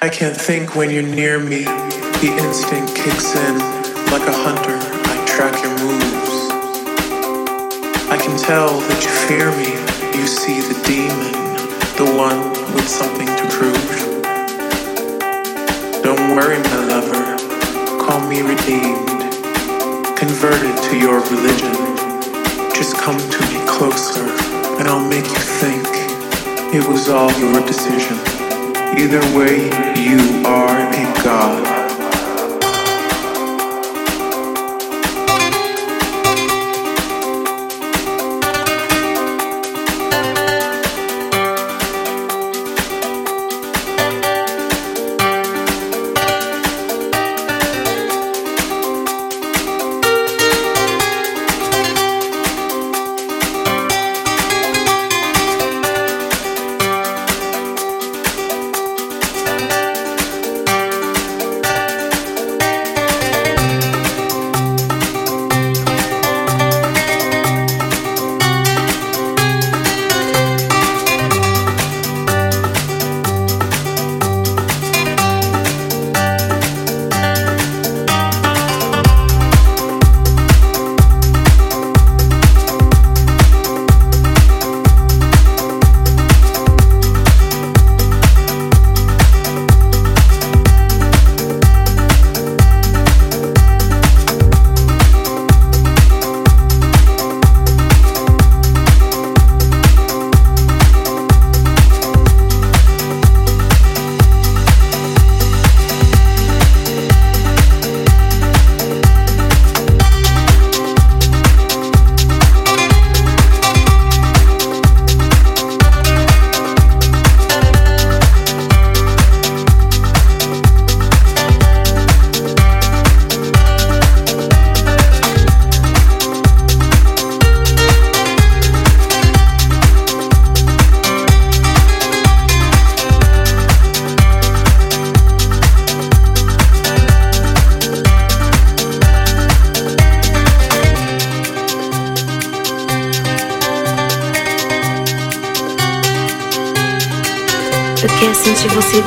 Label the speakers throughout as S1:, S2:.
S1: I can't think when you're near me. The instinct kicks in. Like a hunter, I track your moves. I can tell that you fear me. You see the demon, the one with something to prove. Don't worry, my lover. Call me redeemed. Converted to your religion. Just come to me closer, and I'll make you think it was all your decision. Either way, you are a god.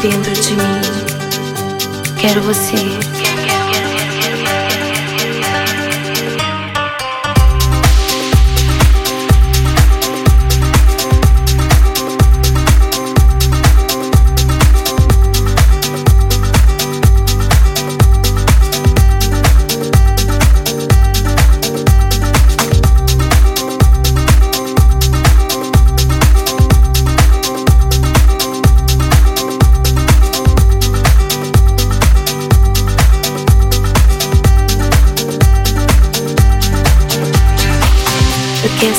S2: Dentro de mim. Quero você.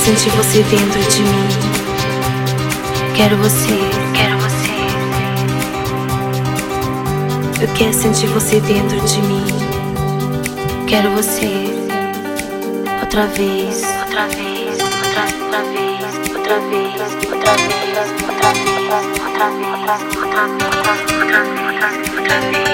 S2: Sentir você dentro de mim. Quero você, quero você. Eu quero sentir você dentro de mim. Quero você. Outra vez, outra vez, outra, outra vez, outra vez, outra vez, outra vez, outra vez, outra vez, outra vez, outra vez, outra vez,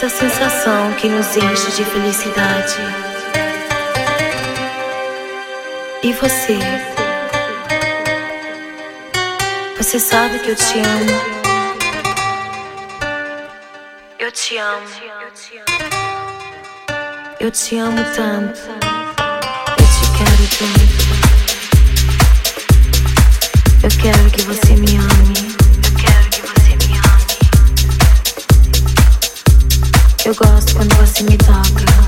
S2: essa sensação que nos enche de felicidade. E você? Você sabe que eu te amo. Eu te amo. Eu te amo tanto. Eu te quero tanto. Eu quero que você me ame.
S3: your glass when what's in your dark room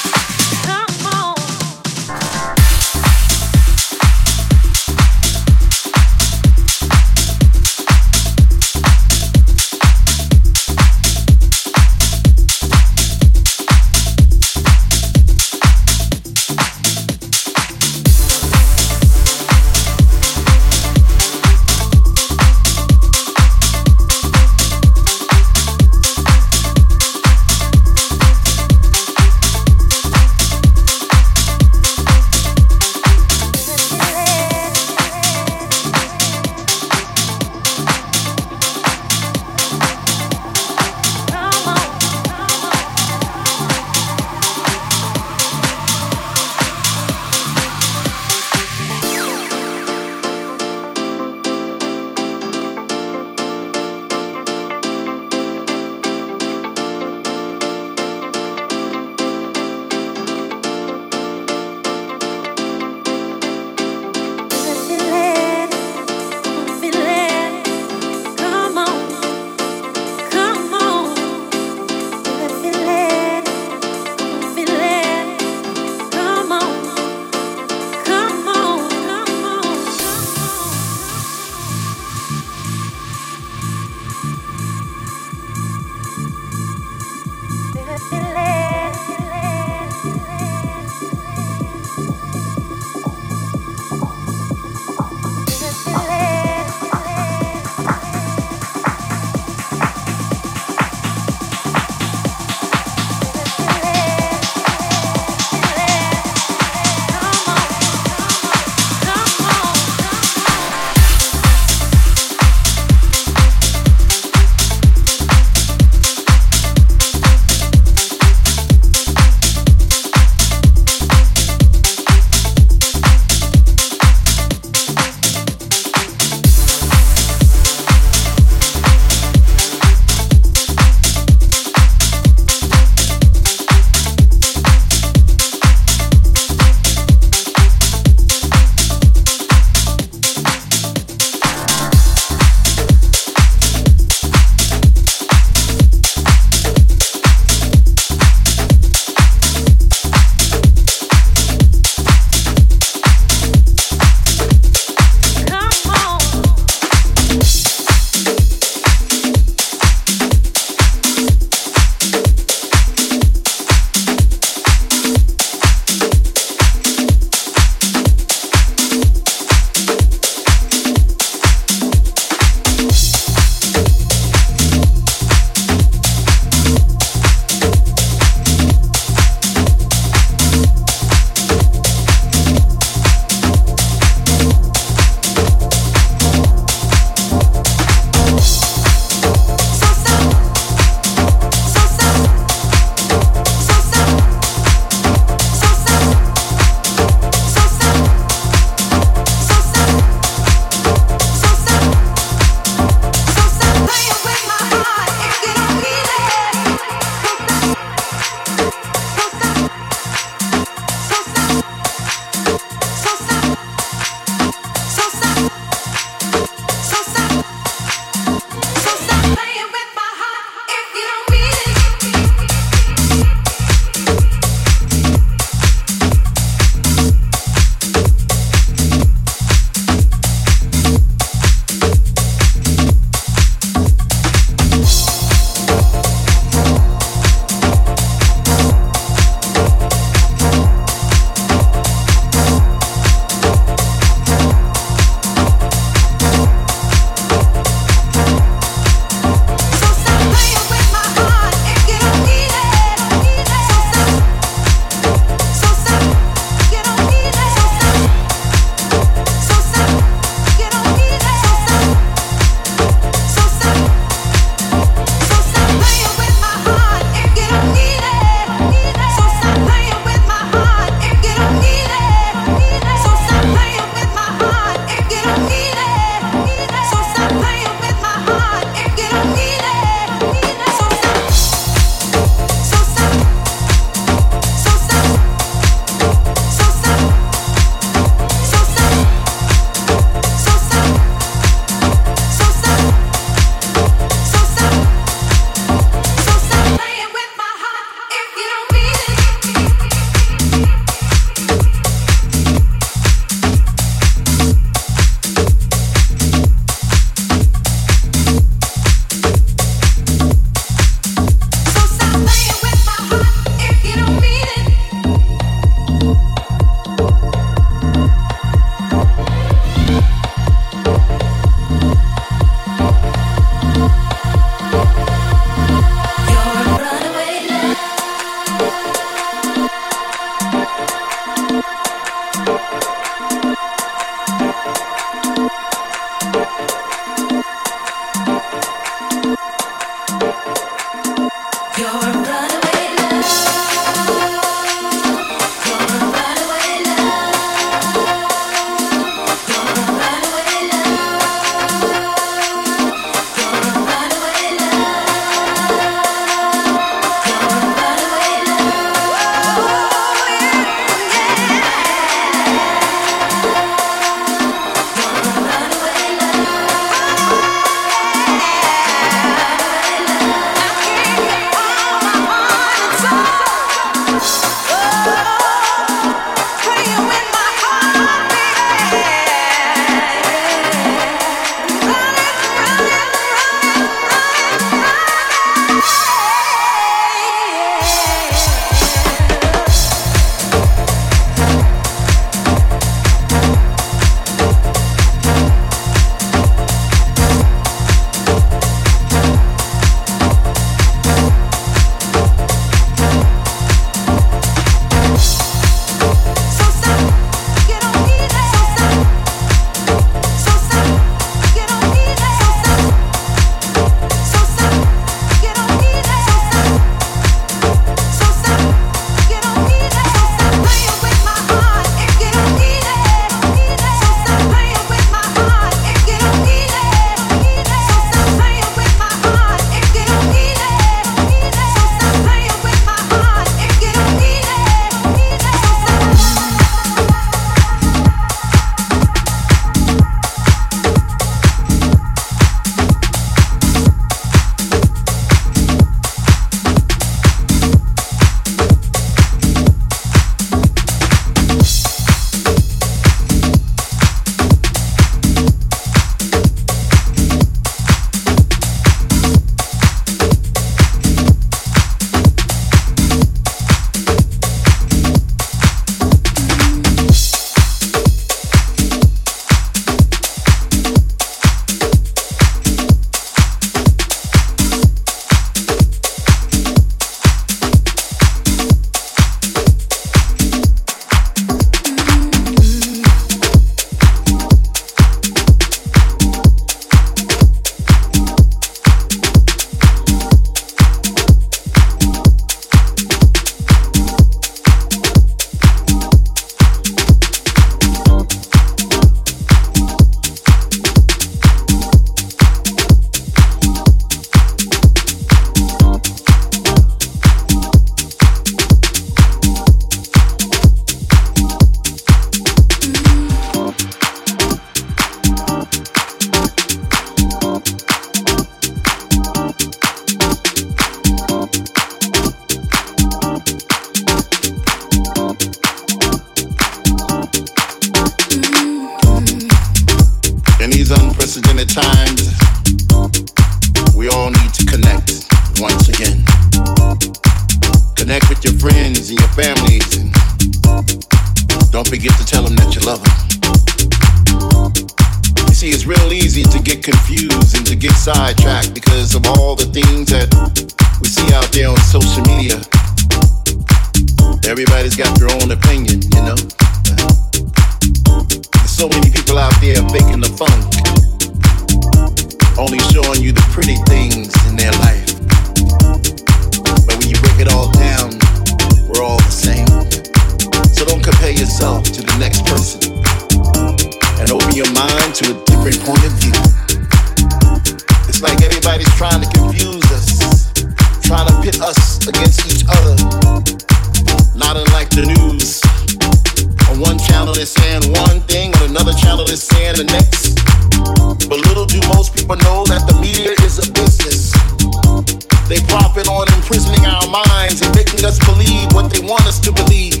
S3: On imprisoning our minds and making us believe what they want us to believe.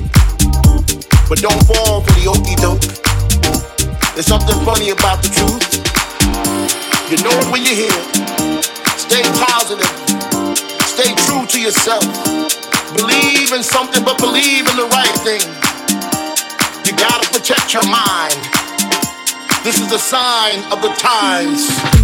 S3: But don't fall for the okey doke. There's something funny about the truth. You know it when you hear it. Stay positive. Stay true to yourself. Believe in something, but believe in the right thing. You gotta protect your mind. This is a sign of the times.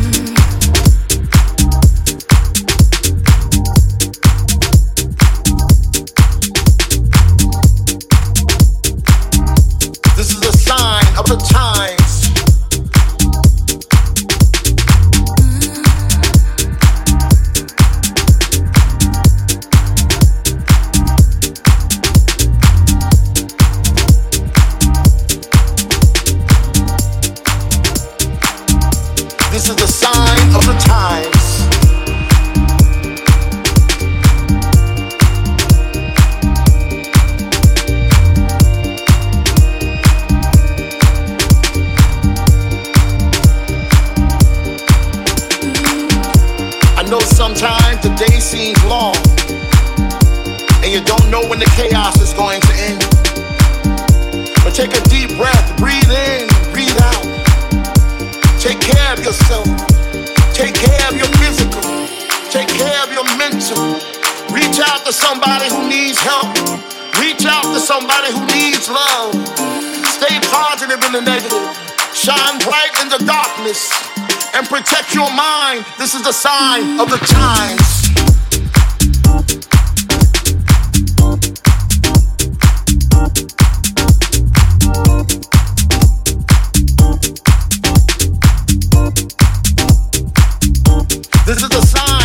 S3: Of the times. To somebody who needs help, reach out to somebody who needs love. Stay positive in the negative, shine bright in the darkness and protect your mind. This is the sign of the times. This is the sign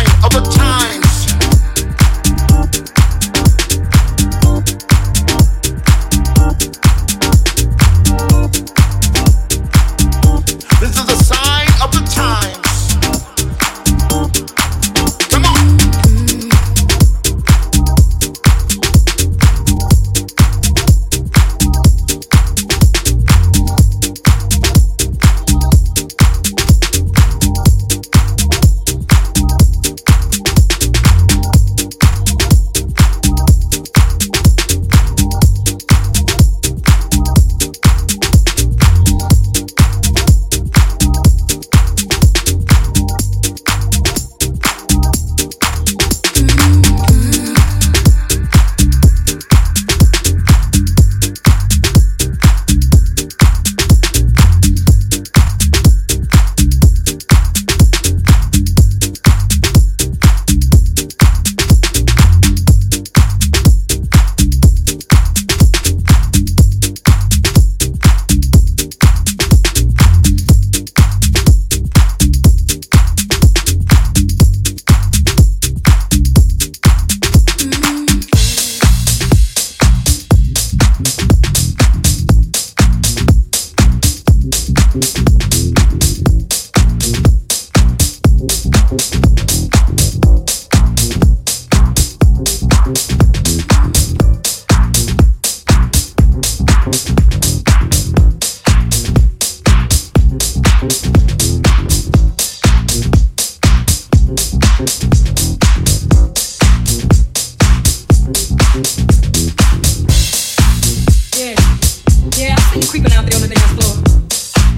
S3: Creeping out there
S4: on the dance floor.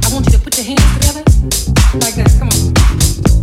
S4: I want you to put your hands together like that. Come on.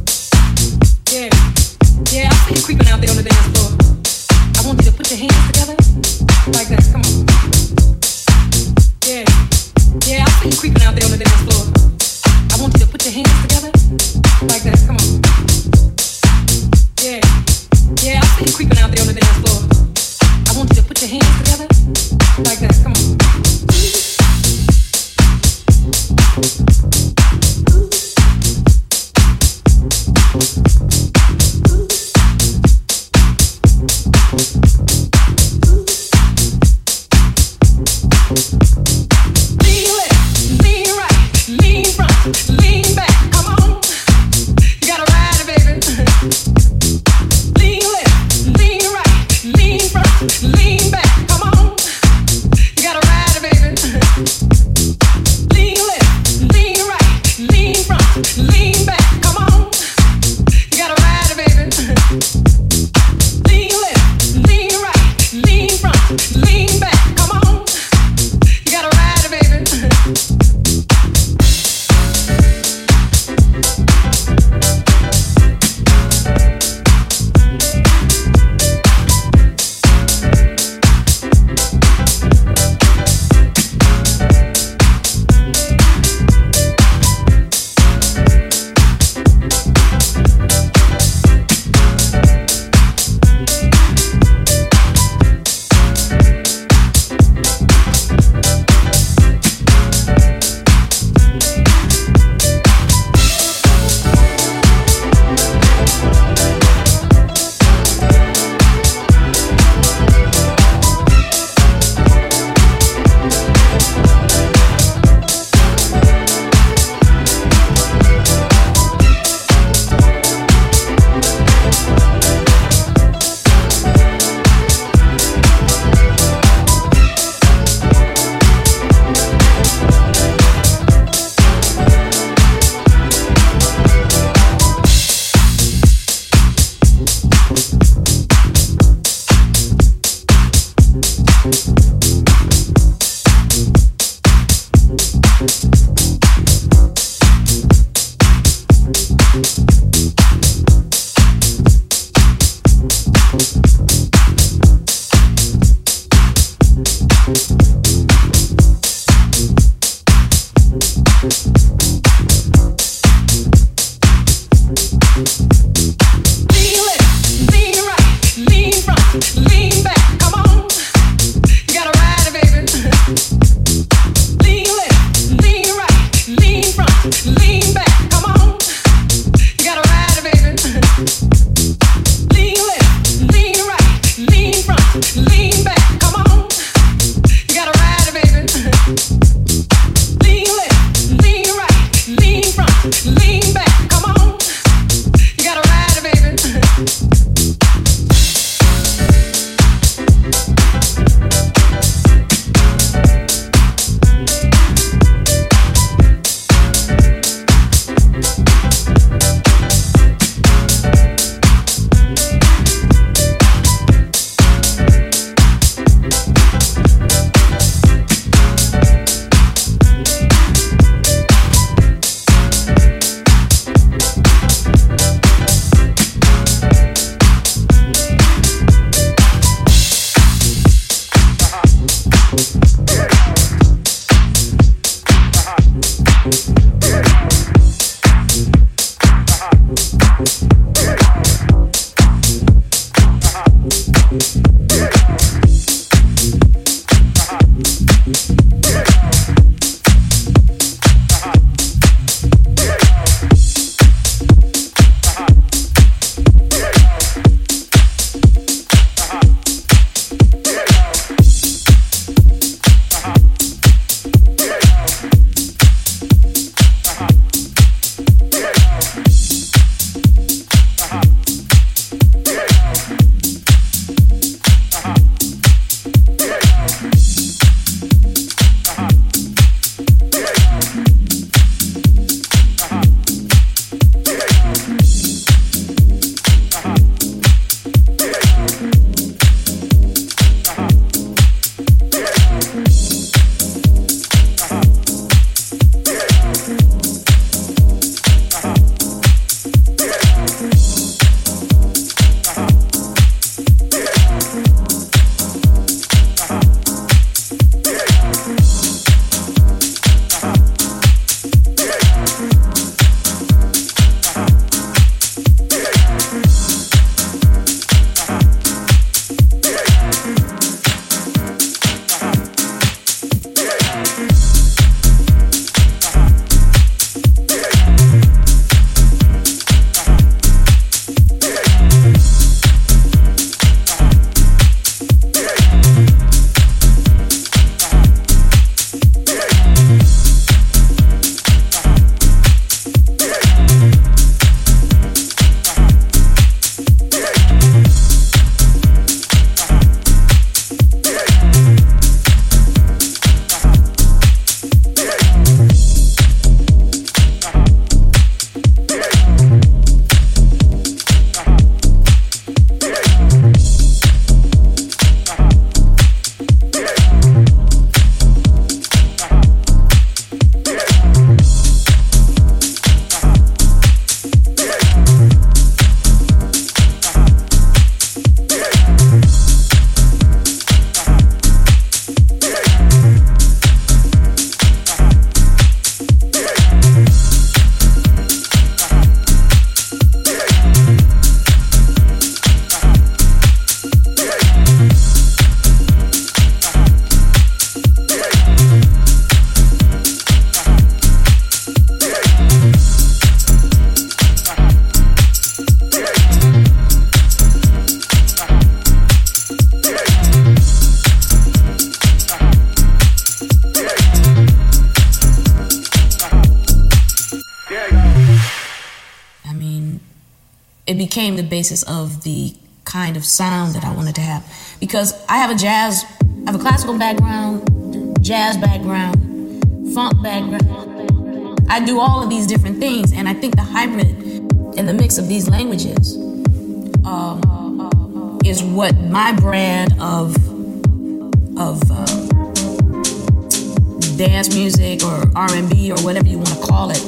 S4: Music or R&B or whatever you want to call it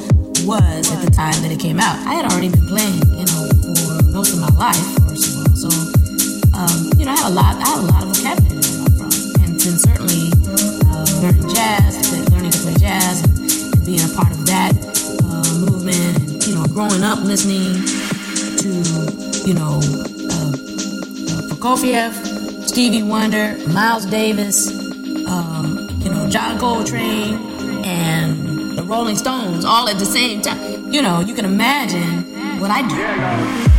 S4: was at the time that it came out. I had already been playing, you know, for most of my life, first of all. So, um, you know, I had a lot, I had a lot of vocabulary to draw from, and then certainly uh, learning jazz, learning to play jazz, and, being a part of that uh, movement, and you know, growing up listening to, you know, uh, uh Prokofiev, Stevie Wonder, Miles Davis, um, John Coltrane, and the Rolling Stones all at the same time. You know, you can imagine what I do.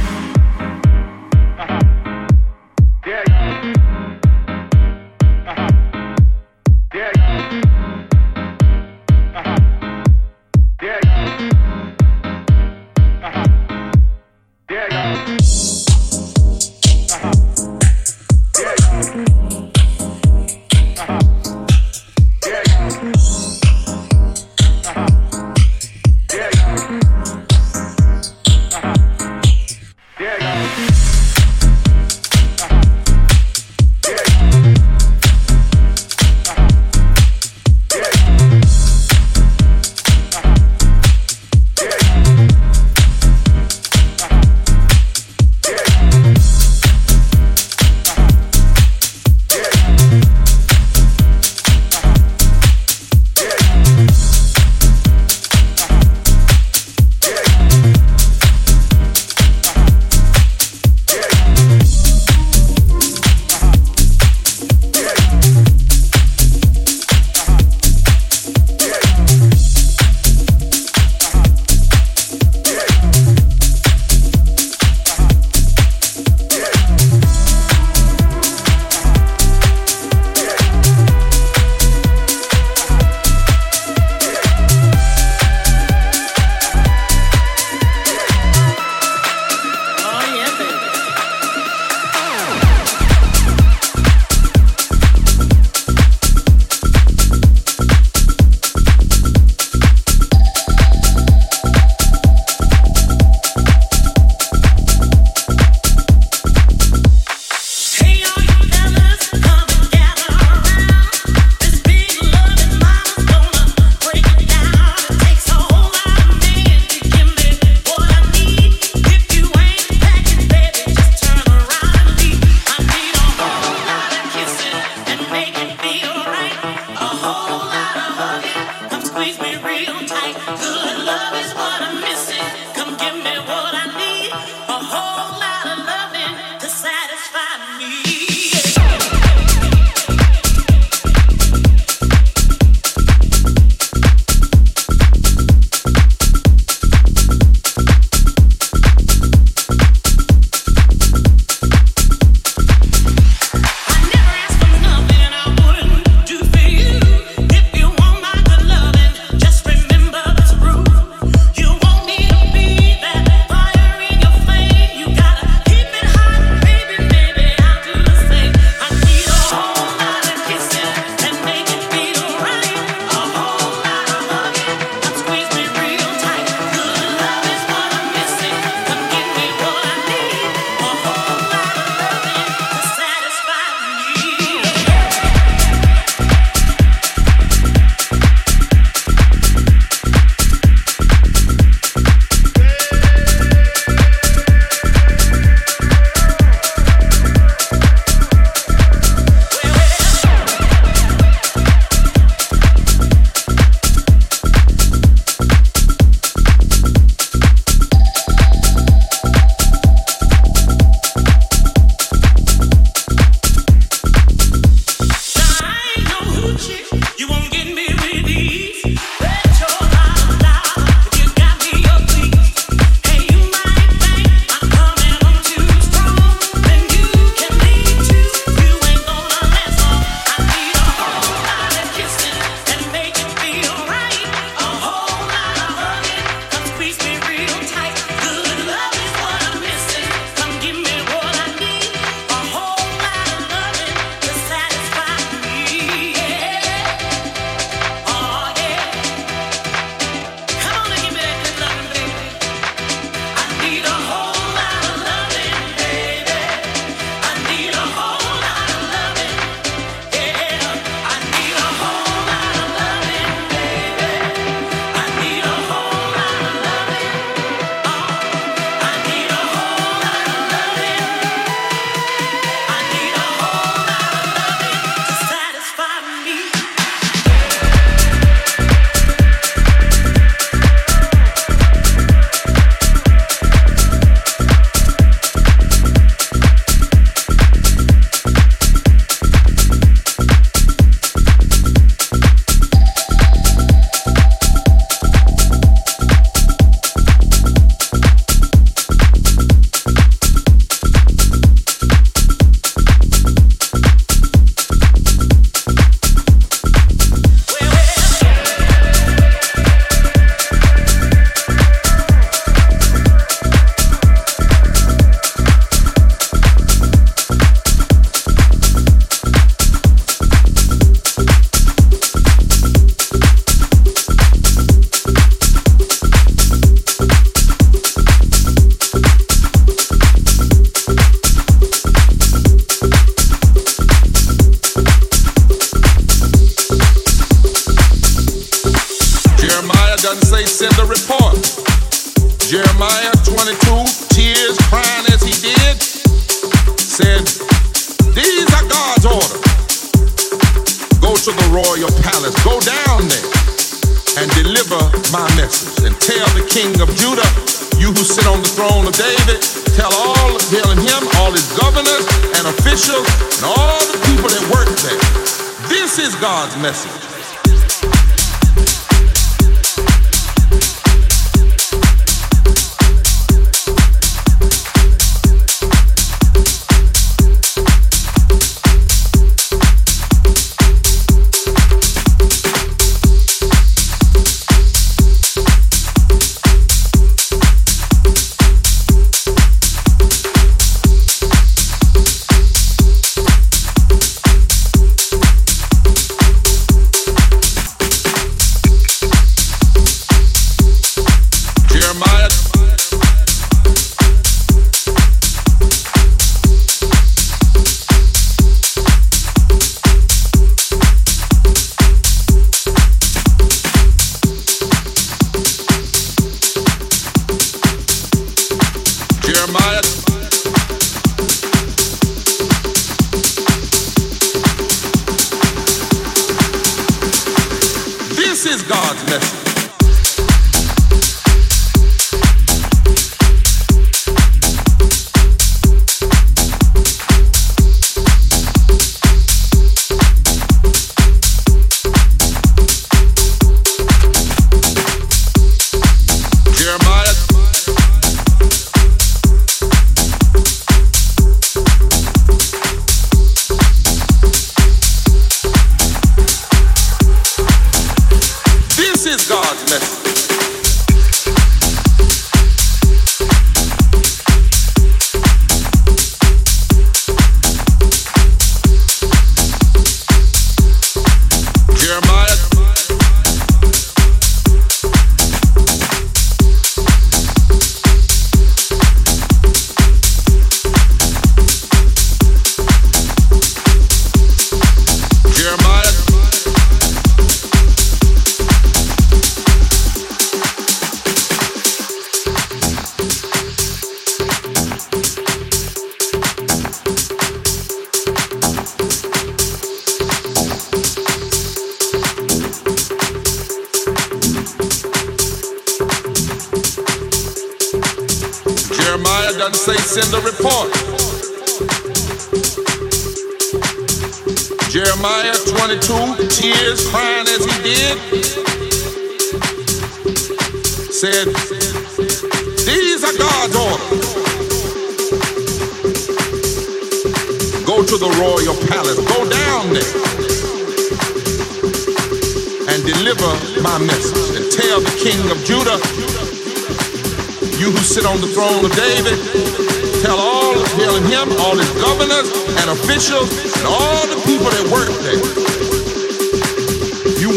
S5: message.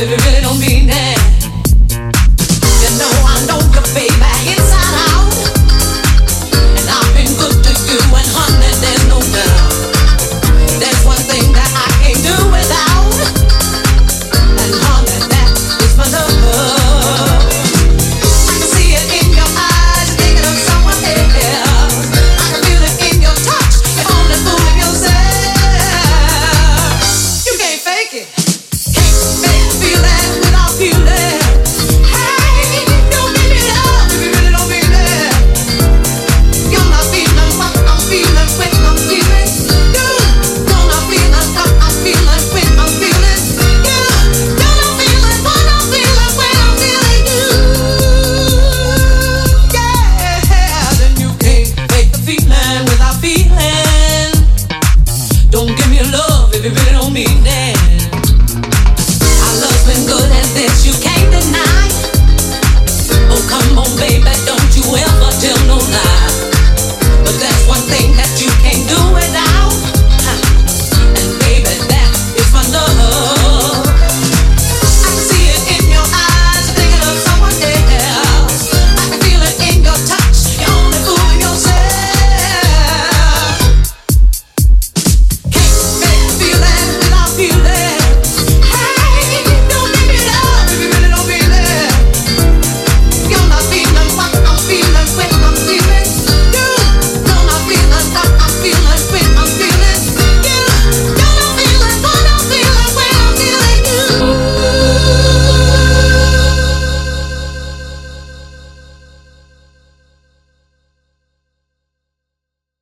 S5: living